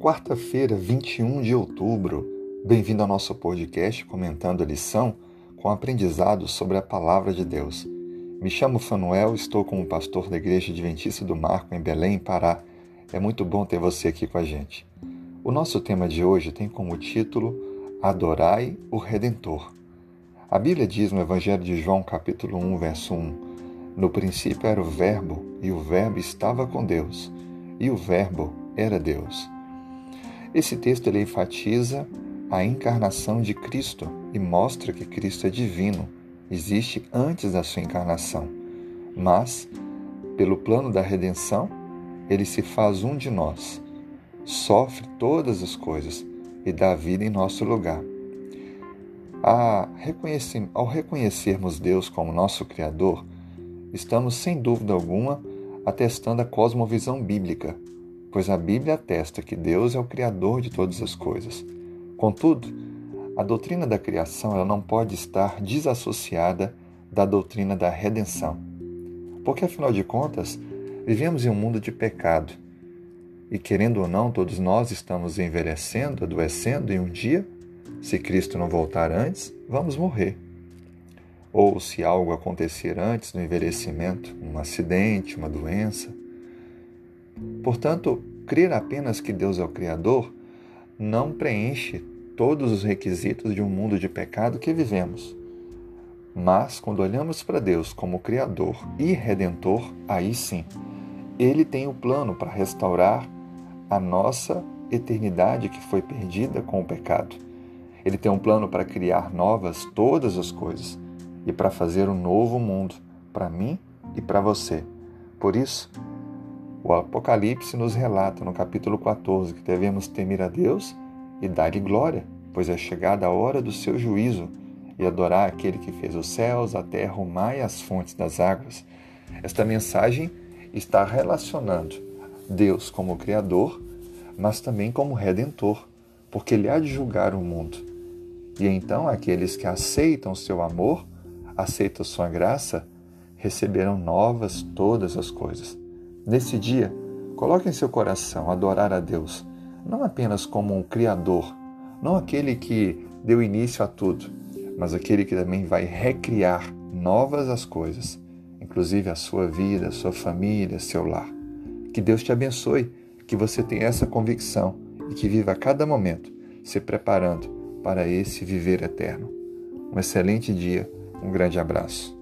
Quarta-feira, 21 de outubro. Bem-vindo ao nosso podcast comentando a lição com aprendizado sobre a palavra de Deus. Me chamo Fanuel, estou como pastor da Igreja Adventista do Marco em Belém, Pará. É muito bom ter você aqui com a gente. O nosso tema de hoje tem como título Adorai o Redentor. A Bíblia diz no Evangelho de João, capítulo 1, verso 1: No princípio era o Verbo, e o Verbo estava com Deus, e o Verbo era Deus. Esse texto ele enfatiza a encarnação de Cristo e mostra que Cristo é divino, existe antes da sua encarnação. Mas, pelo plano da redenção, ele se faz um de nós, sofre todas as coisas e dá vida em nosso lugar. ao reconhecermos Deus como nosso Criador, estamos sem dúvida alguma atestando a cosmovisão bíblica, pois a Bíblia atesta que Deus é o Criador de todas as coisas. Contudo, a doutrina da criação ela não pode estar desassociada da doutrina da redenção. Porque, afinal de contas, vivemos em um mundo de pecado. E, querendo ou não, todos nós estamos envelhecendo, adoecendo, e um dia, se Cristo não voltar antes, vamos morrer. Ou se algo acontecer antes do envelhecimento, um acidente, uma doença, Portanto, crer apenas que Deus é o Criador não preenche todos os requisitos de um mundo de pecado que vivemos. Mas, quando olhamos para Deus como Criador e Redentor, aí sim, Ele tem o um plano para restaurar a nossa eternidade que foi perdida com o pecado. Ele tem um plano para criar novas todas as coisas e para fazer um novo mundo para mim e para você. Por isso, o Apocalipse nos relata no capítulo 14 que devemos temer a Deus e dar-lhe glória, pois é chegada a hora do seu juízo, e adorar aquele que fez os céus, a terra, o mar e as fontes das águas. Esta mensagem está relacionando Deus como Criador, mas também como Redentor, porque Ele há de julgar o mundo. E então aqueles que aceitam seu amor, aceitam sua graça, receberão novas todas as coisas. Nesse dia, coloque em seu coração adorar a Deus, não apenas como um Criador, não aquele que deu início a tudo, mas aquele que também vai recriar novas as coisas, inclusive a sua vida, a sua família, seu lar. Que Deus te abençoe, que você tenha essa convicção e que viva a cada momento se preparando para esse viver eterno. Um excelente dia, um grande abraço.